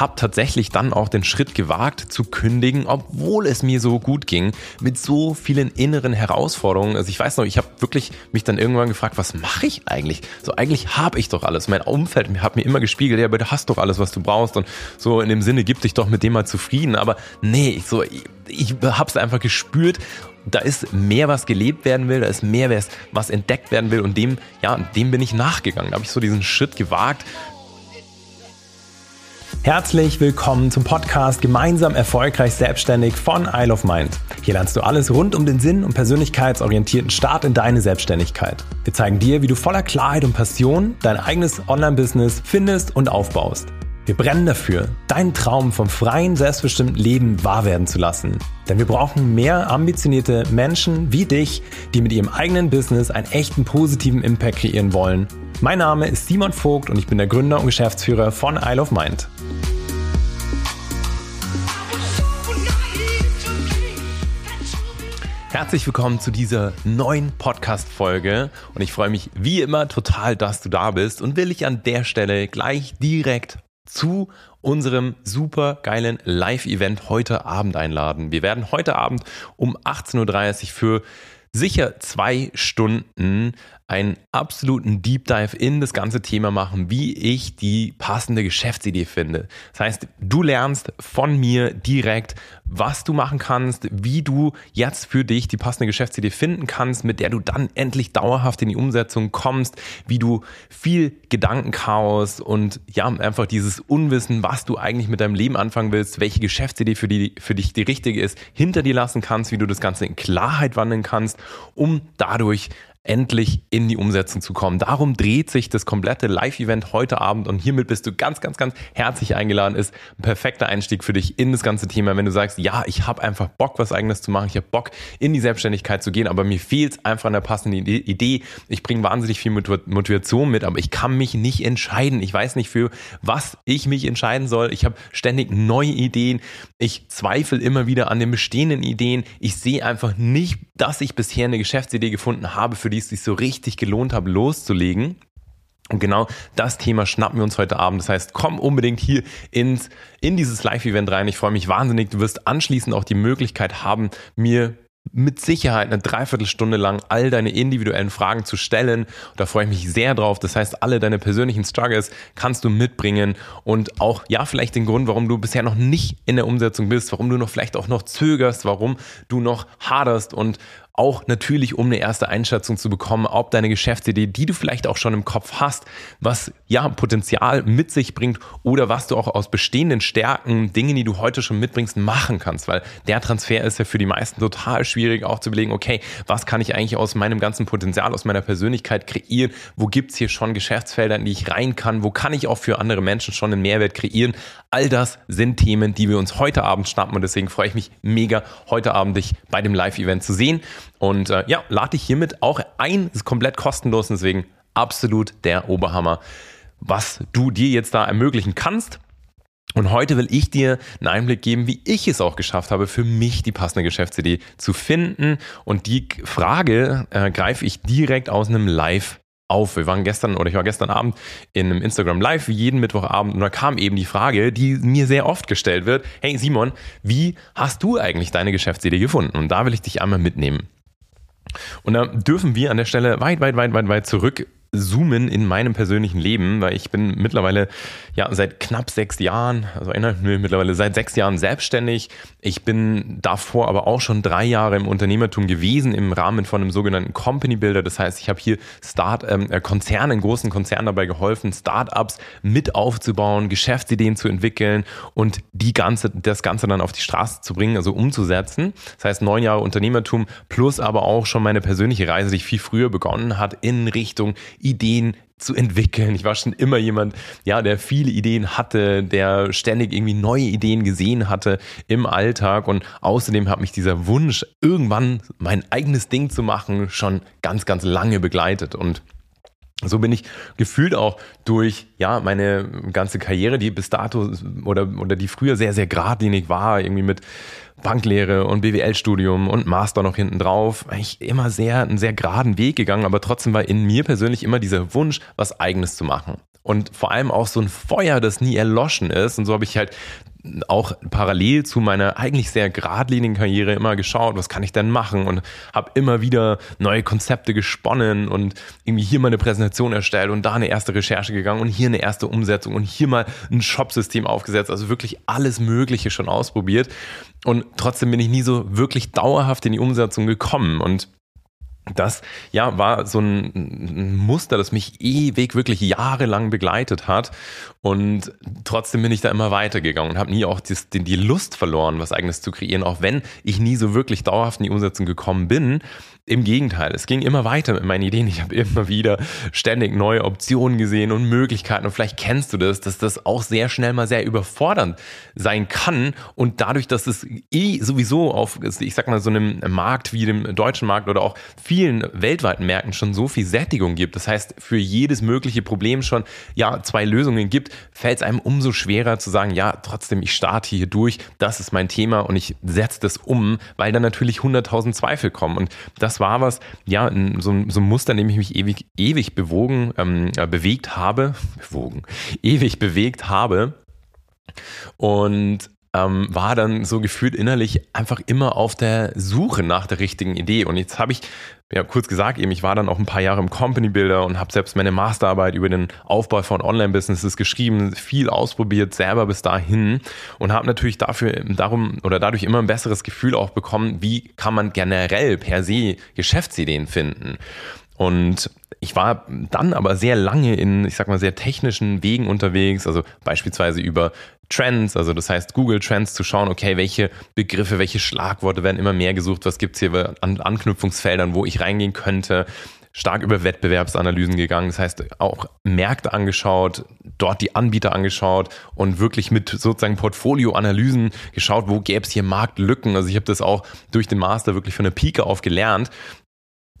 habe tatsächlich dann auch den Schritt gewagt zu kündigen, obwohl es mir so gut ging, mit so vielen inneren Herausforderungen. Also ich weiß noch, ich habe wirklich mich dann irgendwann gefragt, was mache ich eigentlich? So eigentlich habe ich doch alles. Mein Umfeld hat mir immer gespiegelt, ja, aber du hast doch alles, was du brauchst und so in dem Sinne gib dich doch mit dem mal zufrieden. Aber nee, ich so ich, ich habe es einfach gespürt da ist mehr, was gelebt werden will, da ist mehr, was entdeckt werden will und dem, ja, dem bin ich nachgegangen. Da habe ich so diesen Schritt gewagt, Herzlich willkommen zum Podcast Gemeinsam erfolgreich selbstständig von Isle of Mind. Hier lernst du alles rund um den Sinn und persönlichkeitsorientierten Start in deine Selbstständigkeit. Wir zeigen dir, wie du voller Klarheit und Passion dein eigenes Online-Business findest und aufbaust. Wir brennen dafür, deinen Traum vom freien, selbstbestimmten Leben wahr werden zu lassen. Denn wir brauchen mehr ambitionierte Menschen wie dich, die mit ihrem eigenen Business einen echten positiven Impact kreieren wollen. Mein Name ist Simon Vogt und ich bin der Gründer und Geschäftsführer von Isle of Mind. Herzlich willkommen zu dieser neuen Podcast-Folge und ich freue mich wie immer total, dass du da bist und will ich an der Stelle gleich direkt zu unserem super geilen Live-Event heute Abend einladen. Wir werden heute Abend um 18.30 Uhr für sicher zwei Stunden einen absoluten Deep Dive in das ganze Thema machen, wie ich die passende Geschäftsidee finde. Das heißt, du lernst von mir direkt, was du machen kannst, wie du jetzt für dich die passende Geschäftsidee finden kannst, mit der du dann endlich dauerhaft in die Umsetzung kommst, wie du viel Gedankenchaos und ja, einfach dieses Unwissen, was du eigentlich mit deinem Leben anfangen willst, welche Geschäftsidee für, die, für dich die richtige ist, hinter dir lassen kannst, wie du das Ganze in Klarheit wandeln kannst, um dadurch endlich in die Umsetzung zu kommen. Darum dreht sich das komplette Live-Event heute Abend und hiermit bist du ganz, ganz, ganz herzlich eingeladen. Ist ein perfekter Einstieg für dich in das ganze Thema, wenn du sagst, ja, ich habe einfach Bock, was eigenes zu machen, ich habe Bock, in die Selbstständigkeit zu gehen, aber mir fehlt einfach an der passenden Idee. Ich bringe wahnsinnig viel Motivation mit, aber ich kann mich nicht entscheiden. Ich weiß nicht, für was ich mich entscheiden soll. Ich habe ständig neue Ideen. Ich zweifle immer wieder an den bestehenden Ideen. Ich sehe einfach nicht, dass ich bisher eine Geschäftsidee gefunden habe, für die es sich so richtig gelohnt hat, loszulegen. Und genau das Thema schnappen wir uns heute Abend. Das heißt, komm unbedingt hier ins, in dieses Live-Event rein. Ich freue mich wahnsinnig. Du wirst anschließend auch die Möglichkeit haben, mir mit Sicherheit eine Dreiviertelstunde lang all deine individuellen Fragen zu stellen. Da freue ich mich sehr drauf. Das heißt, alle deine persönlichen Struggles kannst du mitbringen und auch, ja, vielleicht den Grund, warum du bisher noch nicht in der Umsetzung bist, warum du noch vielleicht auch noch zögerst, warum du noch haderst und auch natürlich, um eine erste Einschätzung zu bekommen, ob deine Geschäftsidee, die du vielleicht auch schon im Kopf hast, was ja Potenzial mit sich bringt oder was du auch aus bestehenden Stärken, Dingen, die du heute schon mitbringst, machen kannst. Weil der Transfer ist ja für die meisten total schwierig, auch zu überlegen, okay, was kann ich eigentlich aus meinem ganzen Potenzial, aus meiner Persönlichkeit kreieren? Wo gibt's hier schon Geschäftsfelder, in die ich rein kann? Wo kann ich auch für andere Menschen schon einen Mehrwert kreieren? All das sind Themen, die wir uns heute Abend schnappen und deswegen freue ich mich mega, heute Abend dich bei dem Live-Event zu sehen. Und äh, ja, lade dich hiermit auch ein, ist komplett kostenlos, deswegen absolut der Oberhammer, was du dir jetzt da ermöglichen kannst. Und heute will ich dir einen Einblick geben, wie ich es auch geschafft habe, für mich die passende Geschäftsidee zu finden. Und die Frage äh, greife ich direkt aus einem Live auf. Wir waren gestern oder ich war gestern Abend in einem Instagram Live, wie jeden Mittwochabend, und da kam eben die Frage, die mir sehr oft gestellt wird: Hey Simon, wie hast du eigentlich deine Geschäftsidee gefunden? Und da will ich dich einmal mitnehmen. Und da dürfen wir an der Stelle weit, weit, weit, weit, weit zurück zoomen in meinem persönlichen Leben, weil ich bin mittlerweile ja seit knapp sechs Jahren, also erinnert mich mittlerweile seit sechs Jahren selbstständig. Ich bin davor aber auch schon drei Jahre im Unternehmertum gewesen im Rahmen von einem sogenannten Company Builder. Das heißt, ich habe hier Start ähm, äh, Konzernen, großen Konzernen dabei geholfen, Startups mit aufzubauen, Geschäftsideen zu entwickeln und die ganze, das Ganze dann auf die Straße zu bringen, also umzusetzen. Das heißt, neun Jahre Unternehmertum plus aber auch schon meine persönliche Reise, die viel früher begonnen hat in Richtung Ideen zu entwickeln. Ich war schon immer jemand, ja, der viele Ideen hatte, der ständig irgendwie neue Ideen gesehen hatte im Alltag und außerdem hat mich dieser Wunsch, irgendwann mein eigenes Ding zu machen, schon ganz, ganz lange begleitet und so bin ich gefühlt auch durch ja meine ganze Karriere, die bis dato oder oder die früher sehr sehr geradlinig war, irgendwie mit Banklehre und BWL-Studium und Master noch hinten drauf, ich immer sehr, einen sehr geraden Weg gegangen, aber trotzdem war in mir persönlich immer dieser Wunsch, was eigenes zu machen. Und vor allem auch so ein Feuer, das nie erloschen ist. Und so habe ich halt auch parallel zu meiner eigentlich sehr geradlinigen Karriere immer geschaut, was kann ich denn machen? Und habe immer wieder neue Konzepte gesponnen und irgendwie hier mal eine Präsentation erstellt und da eine erste Recherche gegangen und hier eine erste Umsetzung und hier mal ein Shopsystem aufgesetzt, also wirklich alles Mögliche schon ausprobiert. Und trotzdem bin ich nie so wirklich dauerhaft in die Umsetzung gekommen. Und das ja war so ein Muster, das mich ewig wirklich jahrelang begleitet hat und trotzdem bin ich da immer weitergegangen und habe nie auch die, die Lust verloren, was eigenes zu kreieren, auch wenn ich nie so wirklich dauerhaft in die Umsetzung gekommen bin. Im Gegenteil, es ging immer weiter mit meinen Ideen. Ich habe immer wieder ständig neue Optionen gesehen und Möglichkeiten. Und vielleicht kennst du das, dass das auch sehr schnell mal sehr überfordernd sein kann. Und dadurch, dass es eh sowieso auf, ich sag mal, so einem Markt wie dem deutschen Markt oder auch vielen weltweiten Märkten schon so viel Sättigung gibt. Das heißt, für jedes mögliche Problem schon ja zwei Lösungen gibt, fällt es einem umso schwerer zu sagen, ja, trotzdem, ich starte hier durch. Das ist mein Thema und ich setze das um, weil dann natürlich 100.000 Zweifel kommen. Und das war was, ja, so, so ein Muster, in dem ich mich ewig, ewig bewogen, ähm, äh, bewegt habe, bewogen, ewig bewegt habe. Und ähm, war dann so gefühlt innerlich einfach immer auf der Suche nach der richtigen Idee. Und jetzt habe ich ja, kurz gesagt, eben, ich war dann auch ein paar Jahre im Company Builder und habe selbst meine Masterarbeit über den Aufbau von Online-Businesses geschrieben, viel ausprobiert, selber bis dahin und habe natürlich dafür darum oder dadurch immer ein besseres Gefühl auch bekommen, wie kann man generell per se Geschäftsideen finden. Und ich war dann aber sehr lange in, ich sag mal, sehr technischen Wegen unterwegs, also beispielsweise über Trends, also das heißt Google Trends zu schauen, okay, welche Begriffe, welche Schlagworte werden immer mehr gesucht, was gibt's hier an Anknüpfungsfeldern, wo ich reingehen könnte stark über Wettbewerbsanalysen gegangen. Das heißt, auch Märkte angeschaut, dort die Anbieter angeschaut und wirklich mit sozusagen Portfolioanalysen geschaut, wo gäbe es hier Marktlücken. Also ich habe das auch durch den Master wirklich von der Pike auf gelernt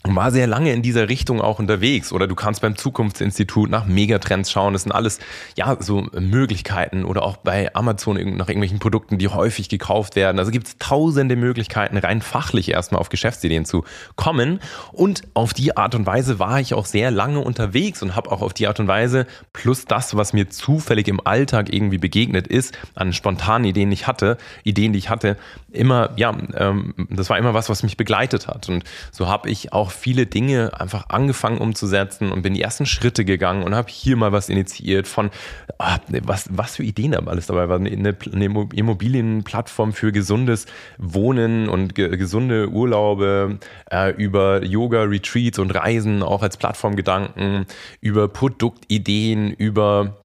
war sehr lange in dieser Richtung auch unterwegs. Oder du kannst beim Zukunftsinstitut nach Megatrends schauen. Das sind alles, ja, so Möglichkeiten. Oder auch bei Amazon nach irgendwelchen Produkten, die häufig gekauft werden. Also gibt es tausende Möglichkeiten, rein fachlich erstmal auf Geschäftsideen zu kommen. Und auf die Art und Weise war ich auch sehr lange unterwegs und habe auch auf die Art und Weise, plus das, was mir zufällig im Alltag irgendwie begegnet ist, an spontanen Ideen, die ich hatte, Ideen, die ich hatte, immer, ja, ähm, das war immer was, was mich begleitet hat. Und so habe ich auch viele Dinge einfach angefangen umzusetzen und bin die ersten Schritte gegangen und habe hier mal was initiiert von, ah, was, was für Ideen da alles dabei war. Eine, eine Immobilienplattform für gesundes Wohnen und ge gesunde Urlaube, äh, über Yoga-Retreats und Reisen auch als Plattformgedanken, über Produktideen, über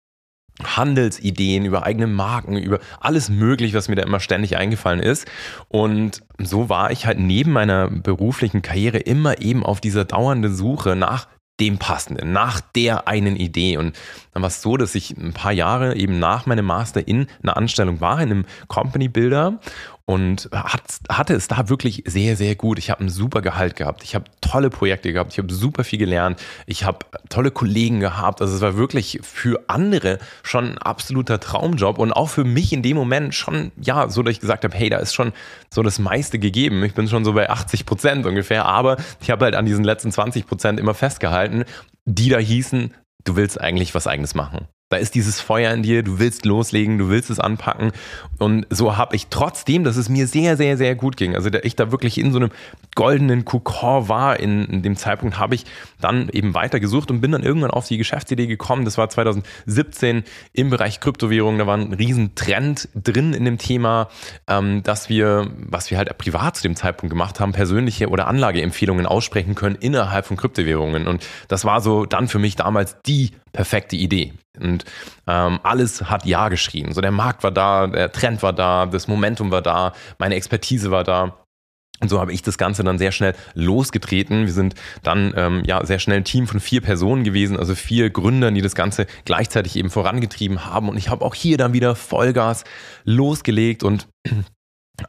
Handelsideen, über eigene Marken, über alles möglich, was mir da immer ständig eingefallen ist. Und so war ich halt neben meiner beruflichen Karriere immer eben auf dieser dauernden Suche nach dem Passenden, nach der einen Idee. Und dann war es so, dass ich ein paar Jahre eben nach meinem Master in einer Anstellung war, in einem Company Builder und hat, hatte es da wirklich sehr, sehr gut. Ich habe ein super Gehalt gehabt. Ich habe tolle Projekte gehabt. Ich habe super viel gelernt. Ich habe tolle Kollegen gehabt. Also es war wirklich für andere schon ein absoluter Traumjob und auch für mich in dem Moment schon, ja, so dass ich gesagt habe, hey, da ist schon so das meiste gegeben. Ich bin schon so bei 80 Prozent ungefähr, aber ich habe halt an diesen letzten 20 Prozent immer festgehalten, die da hießen, du willst eigentlich was eigenes machen. Da ist dieses Feuer in dir, du willst loslegen, du willst es anpacken. Und so habe ich trotzdem, dass es mir sehr, sehr, sehr gut ging. Also ich da wirklich in so einem goldenen Kokon war, in, in dem Zeitpunkt habe ich dann eben weitergesucht und bin dann irgendwann auf die Geschäftsidee gekommen. Das war 2017 im Bereich Kryptowährungen. Da war ein Riesentrend drin in dem Thema, ähm, dass wir, was wir halt privat zu dem Zeitpunkt gemacht haben, persönliche oder Anlageempfehlungen aussprechen können innerhalb von Kryptowährungen. Und das war so dann für mich damals die perfekte Idee. Und ähm, alles hat Ja geschrien. So der Markt war da, der Trend war da, das Momentum war da, meine Expertise war da. Und so habe ich das Ganze dann sehr schnell losgetreten. Wir sind dann ähm, ja sehr schnell ein Team von vier Personen gewesen, also vier Gründern, die das Ganze gleichzeitig eben vorangetrieben haben. Und ich habe auch hier dann wieder Vollgas losgelegt und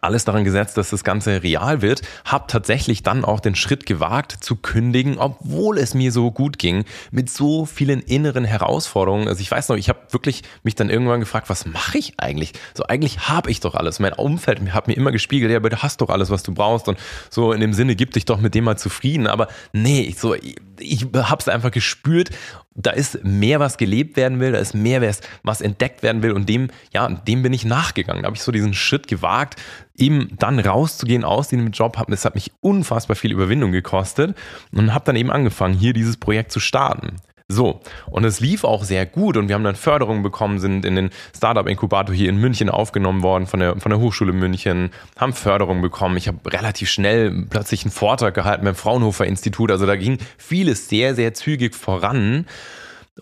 alles daran gesetzt, dass das Ganze real wird, habe tatsächlich dann auch den Schritt gewagt zu kündigen, obwohl es mir so gut ging, mit so vielen inneren Herausforderungen. Also ich weiß noch, ich habe wirklich mich dann irgendwann gefragt, was mache ich eigentlich? So eigentlich habe ich doch alles. Mein Umfeld hat mir immer gespiegelt, ja, aber du hast doch alles, was du brauchst und so in dem Sinne, gib dich doch mit dem mal zufrieden. Aber nee, ich so ich habe es einfach gespürt, da ist mehr, was gelebt werden will, da ist mehr, was entdeckt werden will und dem, ja, dem bin ich nachgegangen. Da habe ich so diesen Schritt gewagt, eben dann rauszugehen aus diesem Job. Das hat mich unfassbar viel Überwindung gekostet und habe dann eben angefangen, hier dieses Projekt zu starten. So, und es lief auch sehr gut und wir haben dann Förderungen bekommen, sind in den Startup-Inkubator hier in München aufgenommen worden von der, von der Hochschule München, haben Förderungen bekommen. Ich habe relativ schnell plötzlich einen Vortrag gehalten beim Fraunhofer Institut. Also da ging vieles sehr, sehr zügig voran.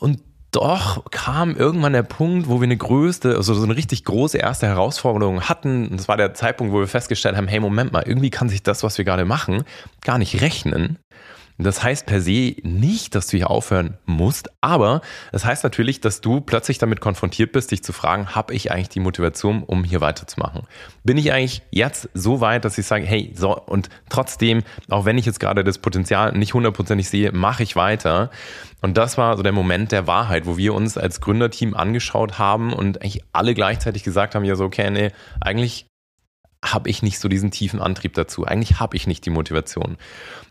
Und doch kam irgendwann der Punkt, wo wir eine größte, also so eine richtig große erste Herausforderung hatten. Und das war der Zeitpunkt, wo wir festgestellt haben, hey, Moment mal, irgendwie kann sich das, was wir gerade machen, gar nicht rechnen. Das heißt per se nicht, dass du hier aufhören musst, aber das heißt natürlich, dass du plötzlich damit konfrontiert bist, dich zu fragen, habe ich eigentlich die Motivation, um hier weiterzumachen? Bin ich eigentlich jetzt so weit, dass ich sage, hey, so, und trotzdem, auch wenn ich jetzt gerade das Potenzial nicht hundertprozentig sehe, mache ich weiter. Und das war so der Moment der Wahrheit, wo wir uns als Gründerteam angeschaut haben und eigentlich alle gleichzeitig gesagt haben, ja so, okay, nee, eigentlich habe ich nicht so diesen tiefen Antrieb dazu. Eigentlich habe ich nicht die Motivation.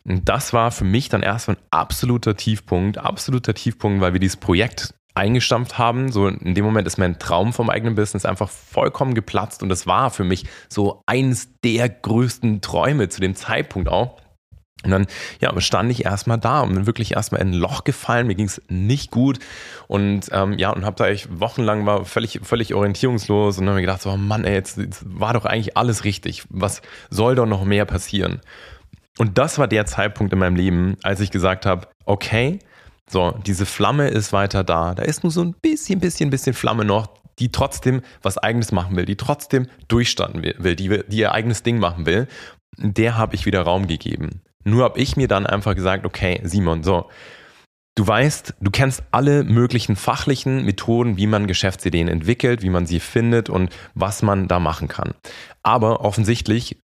Und das war für mich dann erstmal ein absoluter Tiefpunkt, absoluter Tiefpunkt, weil wir dieses Projekt eingestampft haben. So in dem Moment ist mein Traum vom eigenen Business einfach vollkommen geplatzt und das war für mich so eins der größten Träume zu dem Zeitpunkt auch. Und dann ja, stand ich erstmal da und bin wirklich erstmal in ein Loch gefallen. Mir ging es nicht gut. Und ähm, ja, und habe da echt wochenlang war völlig, völlig orientierungslos und habe mir gedacht, so, oh Mann, ey, jetzt, jetzt war doch eigentlich alles richtig. Was soll doch noch mehr passieren? Und das war der Zeitpunkt in meinem Leben, als ich gesagt habe, okay, so, diese Flamme ist weiter da. Da ist nur so ein bisschen, bisschen, bisschen Flamme noch, die trotzdem was eigenes machen will, die trotzdem durchstanden will, die, die ihr eigenes Ding machen will. Der habe ich wieder Raum gegeben. Nur habe ich mir dann einfach gesagt, okay, Simon, so, du weißt, du kennst alle möglichen fachlichen Methoden, wie man Geschäftsideen entwickelt, wie man sie findet und was man da machen kann. Aber offensichtlich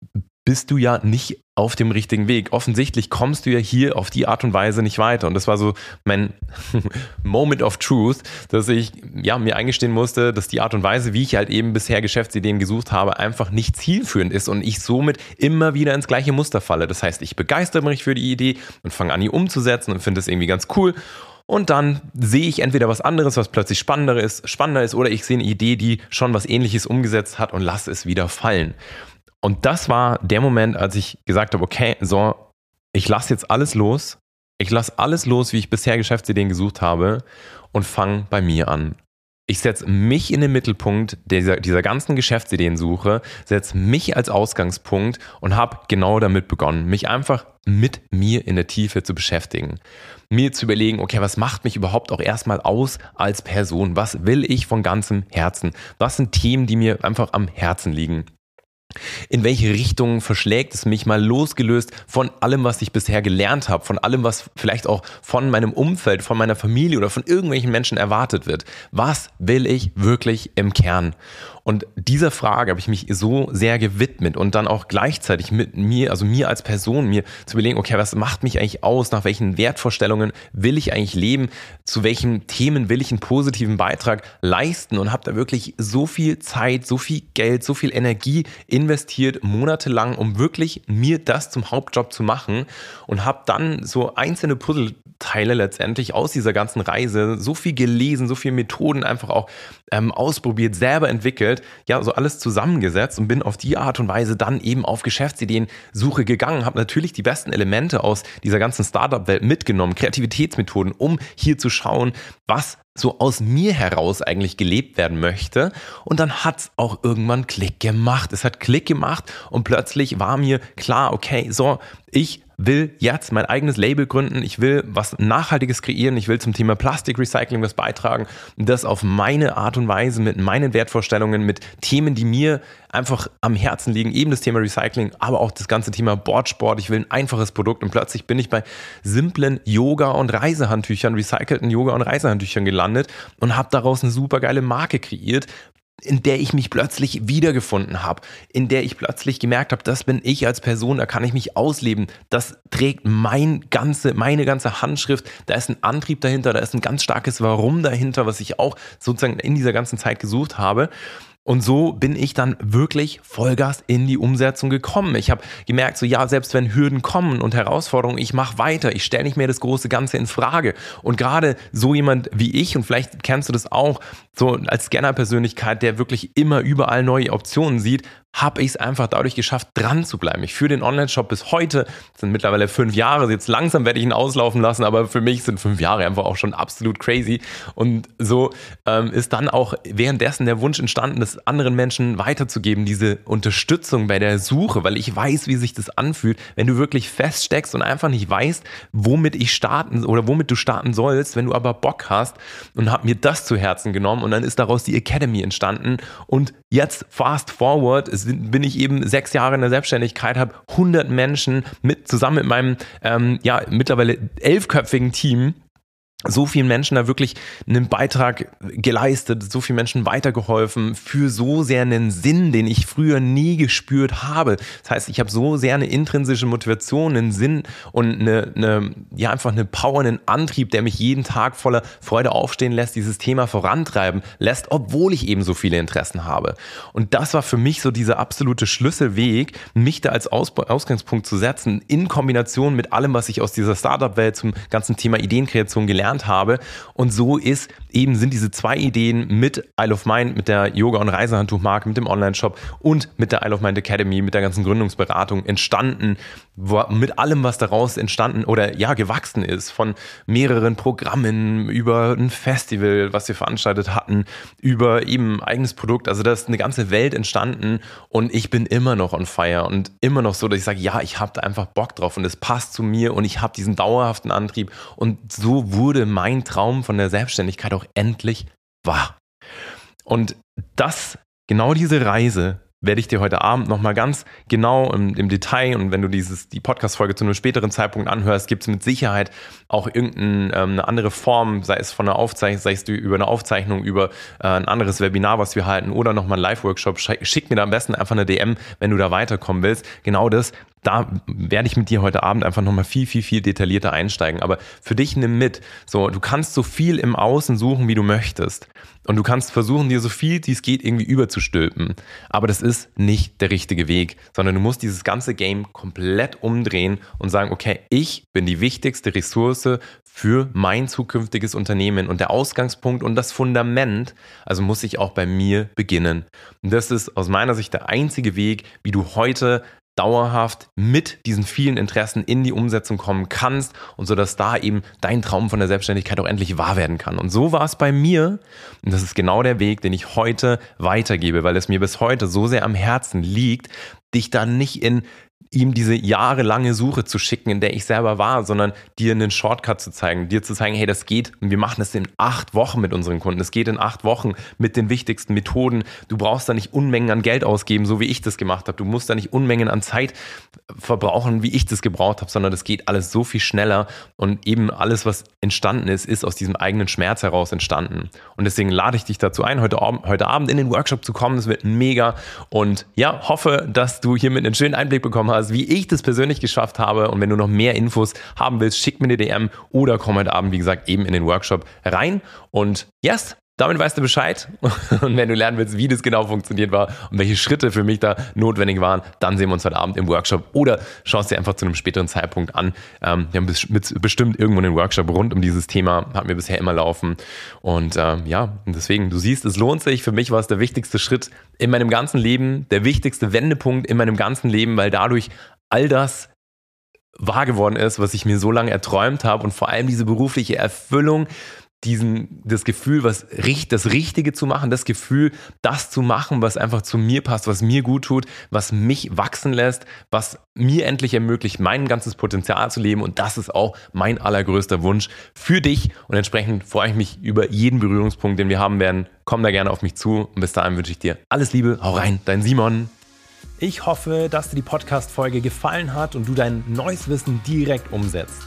bist du ja nicht auf dem richtigen Weg. Offensichtlich kommst du ja hier auf die Art und Weise nicht weiter. Und das war so mein Moment of Truth, dass ich ja, mir eingestehen musste, dass die Art und Weise, wie ich halt eben bisher Geschäftsideen gesucht habe, einfach nicht zielführend ist und ich somit immer wieder ins gleiche Muster falle. Das heißt, ich begeistere mich für die Idee und fange an, die umzusetzen und finde es irgendwie ganz cool. Und dann sehe ich entweder was anderes, was plötzlich spannender ist, spannender ist, oder ich sehe eine Idee, die schon was ähnliches umgesetzt hat und lasse es wieder fallen. Und das war der Moment, als ich gesagt habe, okay, so, ich lasse jetzt alles los. Ich lasse alles los, wie ich bisher Geschäftsideen gesucht habe und fange bei mir an. Ich setze mich in den Mittelpunkt dieser, dieser ganzen Geschäftsideensuche, setze mich als Ausgangspunkt und habe genau damit begonnen, mich einfach mit mir in der Tiefe zu beschäftigen. Mir zu überlegen, okay, was macht mich überhaupt auch erstmal aus als Person? Was will ich von ganzem Herzen? Was sind Themen, die mir einfach am Herzen liegen? In welche Richtung verschlägt es mich mal losgelöst von allem, was ich bisher gelernt habe, von allem, was vielleicht auch von meinem Umfeld, von meiner Familie oder von irgendwelchen Menschen erwartet wird? Was will ich wirklich im Kern? Und dieser Frage habe ich mich so sehr gewidmet und dann auch gleichzeitig mit mir, also mir als Person, mir zu überlegen, okay, was macht mich eigentlich aus? Nach welchen Wertvorstellungen will ich eigentlich leben? Zu welchen Themen will ich einen positiven Beitrag leisten? Und habe da wirklich so viel Zeit, so viel Geld, so viel Energie investiert, monatelang, um wirklich mir das zum Hauptjob zu machen und habe dann so einzelne Puzzleteile letztendlich aus dieser ganzen Reise so viel gelesen, so viele Methoden einfach auch ähm, ausprobiert, selber entwickelt ja so alles zusammengesetzt und bin auf die Art und Weise dann eben auf Geschäftsideen-Suche gegangen, habe natürlich die besten Elemente aus dieser ganzen Startup-Welt mitgenommen, Kreativitätsmethoden, um hier zu schauen, was so aus mir heraus eigentlich gelebt werden möchte. Und dann hat es auch irgendwann Klick gemacht. Es hat Klick gemacht und plötzlich war mir klar, okay, so, ich will jetzt mein eigenes Label gründen, ich will was Nachhaltiges kreieren, ich will zum Thema Plastikrecycling was beitragen. Das auf meine Art und Weise mit meinen Wertvorstellungen, mit Themen, die mir einfach am Herzen liegen, eben das Thema Recycling, aber auch das ganze Thema Boardsport. Ich will ein einfaches Produkt. Und plötzlich bin ich bei simplen Yoga- und Reisehandtüchern, recycelten Yoga- und Reisehandtüchern gelandet und habe daraus eine super geile Marke kreiert, in der ich mich plötzlich wiedergefunden habe, in der ich plötzlich gemerkt habe, das bin ich als Person, da kann ich mich ausleben. Das trägt mein ganze, meine ganze Handschrift. Da ist ein Antrieb dahinter, da ist ein ganz starkes Warum dahinter, was ich auch sozusagen in dieser ganzen Zeit gesucht habe. Und so bin ich dann wirklich Vollgas in die Umsetzung gekommen. Ich habe gemerkt, so ja, selbst wenn Hürden kommen und Herausforderungen, ich mache weiter, ich stelle nicht mehr das große Ganze in Frage. Und gerade so jemand wie ich, und vielleicht kennst du das auch, so als Scanner-Persönlichkeit, der wirklich immer überall neue Optionen sieht, habe ich es einfach dadurch geschafft, dran zu bleiben. Ich führe den Online-Shop bis heute, das sind mittlerweile fünf Jahre, jetzt langsam werde ich ihn auslaufen lassen, aber für mich sind fünf Jahre einfach auch schon absolut crazy. Und so ähm, ist dann auch währenddessen der Wunsch entstanden, das anderen Menschen weiterzugeben, diese Unterstützung bei der Suche, weil ich weiß, wie sich das anfühlt, wenn du wirklich feststeckst und einfach nicht weißt, womit ich starten oder womit du starten sollst, wenn du aber Bock hast und habe mir das zu Herzen genommen und dann ist daraus die Academy entstanden. Und jetzt fast forward bin ich eben sechs Jahre in der Selbstständigkeit, habe 100 Menschen mit zusammen mit meinem ähm, ja mittlerweile elfköpfigen Team so vielen Menschen da wirklich einen Beitrag geleistet, so vielen Menschen weitergeholfen für so sehr einen Sinn, den ich früher nie gespürt habe. Das heißt, ich habe so sehr eine intrinsische Motivation, einen Sinn und eine, eine ja einfach eine Power, einen Antrieb, der mich jeden Tag voller Freude aufstehen lässt, dieses Thema vorantreiben lässt, obwohl ich eben so viele Interessen habe. Und das war für mich so dieser absolute Schlüsselweg, mich da als Aus Ausgangspunkt zu setzen, in Kombination mit allem, was ich aus dieser Startup-Welt zum ganzen Thema Ideenkreation gelernt gelernt habe. Und so ist eben sind diese zwei Ideen mit Isle of Mind, mit der Yoga- und Reisehandtuchmarke, mit dem Online-Shop und mit der Isle of Mind Academy, mit der ganzen Gründungsberatung entstanden, mit allem, was daraus entstanden oder ja gewachsen ist, von mehreren Programmen über ein Festival, was wir veranstaltet hatten, über eben eigenes Produkt. Also da ist eine ganze Welt entstanden und ich bin immer noch on fire und immer noch so, dass ich sage, ja, ich habe da einfach Bock drauf und es passt zu mir und ich habe diesen dauerhaften Antrieb und so wurde mein Traum von der Selbstständigkeit auch endlich wahr. Und das, genau diese Reise werde ich dir heute Abend nochmal ganz genau im, im, Detail und wenn du dieses, die Podcast-Folge zu einem späteren Zeitpunkt anhörst, gibt es mit Sicherheit auch irgendeine ähm, andere Form, sei es von einer Aufzeichnung, sei es über eine Aufzeichnung, über äh, ein anderes Webinar, was wir halten oder nochmal ein Live-Workshop. Schick mir da am besten einfach eine DM, wenn du da weiterkommen willst. Genau das da werde ich mit dir heute Abend einfach nochmal viel, viel, viel detaillierter einsteigen. Aber für dich nimm mit. So, du kannst so viel im Außen suchen, wie du möchtest. Und du kannst versuchen, dir so viel, wie es geht, irgendwie überzustülpen. Aber das ist nicht der richtige Weg, sondern du musst dieses ganze Game komplett umdrehen und sagen, okay, ich bin die wichtigste Ressource für mein zukünftiges Unternehmen und der Ausgangspunkt und das Fundament, also muss ich auch bei mir beginnen. Und das ist aus meiner Sicht der einzige Weg, wie du heute dauerhaft mit diesen vielen Interessen in die Umsetzung kommen kannst und so dass da eben dein Traum von der Selbstständigkeit auch endlich wahr werden kann. Und so war es bei mir und das ist genau der Weg, den ich heute weitergebe, weil es mir bis heute so sehr am Herzen liegt, dich da nicht in ihm diese jahrelange Suche zu schicken, in der ich selber war, sondern dir einen Shortcut zu zeigen, dir zu zeigen, hey, das geht und wir machen das in acht Wochen mit unseren Kunden. Es geht in acht Wochen mit den wichtigsten Methoden. Du brauchst da nicht Unmengen an Geld ausgeben, so wie ich das gemacht habe. Du musst da nicht Unmengen an Zeit verbrauchen, wie ich das gebraucht habe, sondern das geht alles so viel schneller und eben alles, was entstanden ist, ist aus diesem eigenen Schmerz heraus entstanden. Und deswegen lade ich dich dazu ein, heute, heute Abend in den Workshop zu kommen. Es wird mega und ja, hoffe, dass du hiermit einen schönen Einblick bekommen hast hast, wie ich das persönlich geschafft habe. Und wenn du noch mehr Infos haben willst, schick mir eine DM oder komm heute Abend, wie gesagt, eben in den Workshop rein. Und yes, damit weißt du Bescheid. Und wenn du lernen willst, wie das genau funktioniert war und welche Schritte für mich da notwendig waren, dann sehen wir uns heute Abend im Workshop oder schaust dir einfach zu einem späteren Zeitpunkt an. Ähm, wir haben bestimmt irgendwo einen Workshop rund um dieses Thema, hatten wir bisher immer laufen. Und ähm, ja, deswegen, du siehst, es lohnt sich. Für mich war es der wichtigste Schritt in meinem ganzen Leben, der wichtigste Wendepunkt in meinem ganzen Leben, weil dadurch all das wahr geworden ist, was ich mir so lange erträumt habe und vor allem diese berufliche Erfüllung, diesen, das Gefühl, was das Richtige zu machen, das Gefühl, das zu machen, was einfach zu mir passt, was mir gut tut, was mich wachsen lässt, was mir endlich ermöglicht, mein ganzes Potenzial zu leben. Und das ist auch mein allergrößter Wunsch für dich. Und entsprechend freue ich mich über jeden Berührungspunkt, den wir haben werden. Komm da gerne auf mich zu. Und bis dahin wünsche ich dir alles Liebe. Hau rein, dein Simon. Ich hoffe, dass dir die Podcast-Folge gefallen hat und du dein neues Wissen direkt umsetzt.